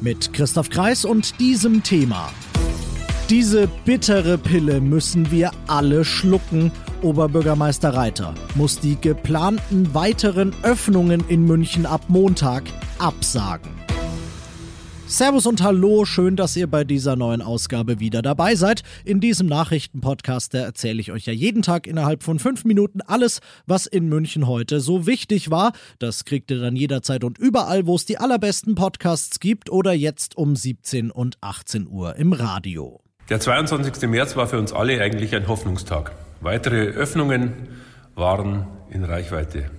Mit Christoph Kreis und diesem Thema. Diese bittere Pille müssen wir alle schlucken. Oberbürgermeister Reiter muss die geplanten weiteren Öffnungen in München ab Montag absagen. Servus und Hallo, schön, dass ihr bei dieser neuen Ausgabe wieder dabei seid. In diesem Nachrichtenpodcast erzähle ich euch ja jeden Tag innerhalb von fünf Minuten alles, was in München heute so wichtig war. Das kriegt ihr dann jederzeit und überall, wo es die allerbesten Podcasts gibt oder jetzt um 17 und 18 Uhr im Radio. Der 22. März war für uns alle eigentlich ein Hoffnungstag. Weitere Öffnungen waren in Reichweite.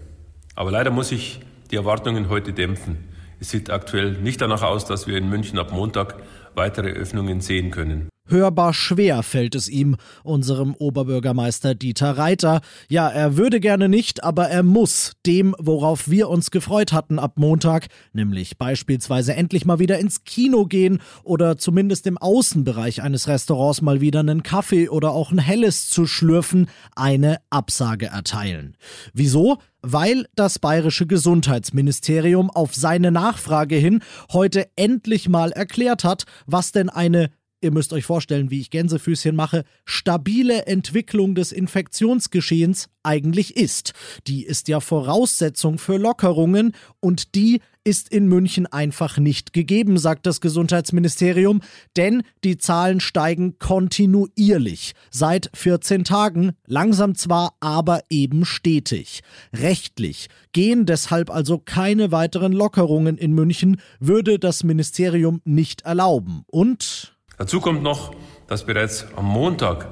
Aber leider muss ich die Erwartungen heute dämpfen. Es sieht aktuell nicht danach aus, dass wir in München ab Montag weitere Öffnungen sehen können. Hörbar schwer fällt es ihm, unserem Oberbürgermeister Dieter Reiter. Ja, er würde gerne nicht, aber er muss dem, worauf wir uns gefreut hatten ab Montag, nämlich beispielsweise endlich mal wieder ins Kino gehen oder zumindest im Außenbereich eines Restaurants mal wieder einen Kaffee oder auch ein Helles zu schlürfen, eine Absage erteilen. Wieso? weil das bayerische Gesundheitsministerium auf seine Nachfrage hin heute endlich mal erklärt hat, was denn eine ihr müsst euch vorstellen, wie ich Gänsefüßchen mache, stabile Entwicklung des Infektionsgeschehens eigentlich ist. Die ist ja Voraussetzung für Lockerungen und die ist in München einfach nicht gegeben, sagt das Gesundheitsministerium, denn die Zahlen steigen kontinuierlich. Seit 14 Tagen, langsam zwar, aber eben stetig. Rechtlich gehen deshalb also keine weiteren Lockerungen in München, würde das Ministerium nicht erlauben. Und Dazu kommt noch, dass bereits am Montag,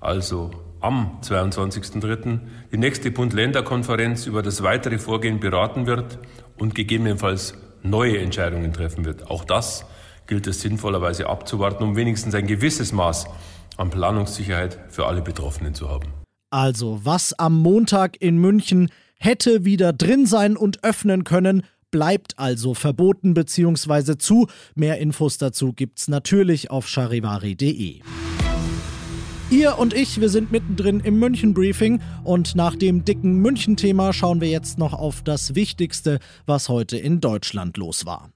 also am 22.03., die nächste Bund-Länder-Konferenz über das weitere Vorgehen beraten wird und gegebenenfalls neue Entscheidungen treffen wird. Auch das gilt es sinnvollerweise abzuwarten, um wenigstens ein gewisses Maß an Planungssicherheit für alle Betroffenen zu haben. Also, was am Montag in München hätte wieder drin sein und öffnen können, bleibt also verboten bzw. zu. Mehr Infos dazu gibt's natürlich auf charivari.de. Ihr und ich, wir sind mittendrin im München-Briefing und nach dem dicken München-Thema schauen wir jetzt noch auf das Wichtigste, was heute in Deutschland los war.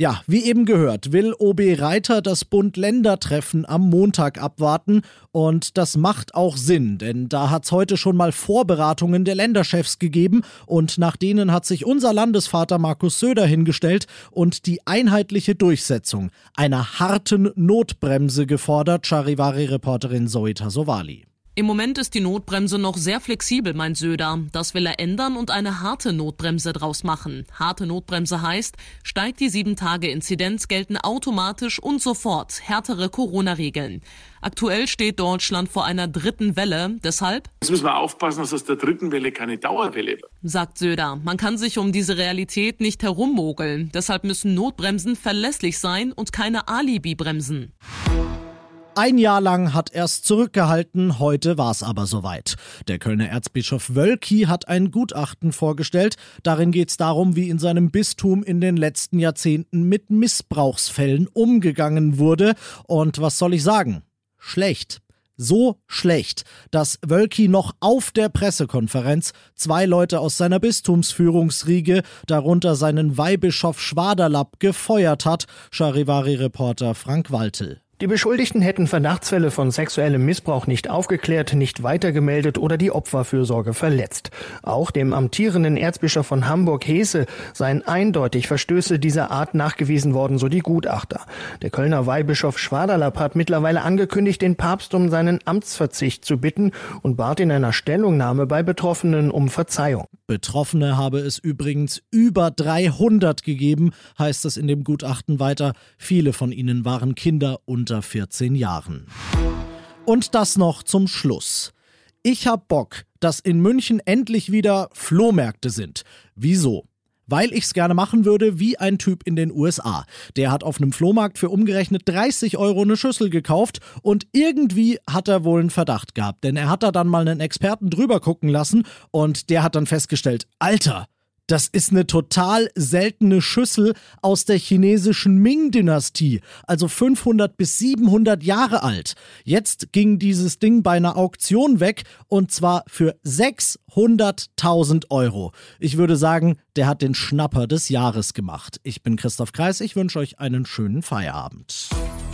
Ja, wie eben gehört, will OB Reiter das Bund-Länder-Treffen am Montag abwarten und das macht auch Sinn, denn da hat es heute schon mal Vorberatungen der Länderchefs gegeben und nach denen hat sich unser Landesvater Markus Söder hingestellt und die einheitliche Durchsetzung einer harten Notbremse gefordert, Charivari-Reporterin Zoe Tasovali. Im Moment ist die Notbremse noch sehr flexibel, meint Söder. Das will er ändern und eine harte Notbremse draus machen. Harte Notbremse heißt, steigt die 7-Tage-Inzidenz, gelten automatisch und sofort härtere Corona-Regeln. Aktuell steht Deutschland vor einer dritten Welle. Deshalb Jetzt müssen wir aufpassen, dass aus der dritten Welle keine Dauerwelle wird. Sagt Söder, man kann sich um diese Realität nicht herummogeln. Deshalb müssen Notbremsen verlässlich sein und keine Alibi-Bremsen. Ein Jahr lang hat er es zurückgehalten, heute war es aber soweit. Der Kölner Erzbischof Wölki hat ein Gutachten vorgestellt. Darin geht es darum, wie in seinem Bistum in den letzten Jahrzehnten mit Missbrauchsfällen umgegangen wurde. Und was soll ich sagen? Schlecht so schlecht, dass Wölki noch auf der Pressekonferenz zwei Leute aus seiner Bistumsführungsriege, darunter seinen Weihbischof Schwaderlapp, gefeuert hat, Charivari-Reporter Frank Waltel. Die Beschuldigten hätten Verdachtsfälle von sexuellem Missbrauch nicht aufgeklärt, nicht weitergemeldet oder die Opferfürsorge verletzt. Auch dem amtierenden Erzbischof von Hamburg Hese seien eindeutig Verstöße dieser Art nachgewiesen worden, so die Gutachter. Der Kölner Weihbischof Schwaderlapp hat mittlerweile angekündigt, den Papst um seinen Amtsverzicht zu bitten und bat in einer Stellungnahme bei Betroffenen um Verzeihung. Betroffene habe es übrigens über 300 gegeben, heißt es in dem Gutachten weiter. Viele von ihnen waren Kinder unter 14 Jahren. Und das noch zum Schluss. Ich hab Bock, dass in München endlich wieder Flohmärkte sind. Wieso? Weil ich es gerne machen würde, wie ein Typ in den USA. Der hat auf einem Flohmarkt für umgerechnet 30 Euro eine Schüssel gekauft und irgendwie hat er wohl einen Verdacht gehabt, denn er hat da dann mal einen Experten drüber gucken lassen und der hat dann festgestellt, Alter, das ist eine total seltene Schüssel aus der chinesischen Ming-Dynastie, also 500 bis 700 Jahre alt. Jetzt ging dieses Ding bei einer Auktion weg und zwar für 600.000 Euro. Ich würde sagen, der hat den Schnapper des Jahres gemacht. Ich bin Christoph Kreis, ich wünsche euch einen schönen Feierabend.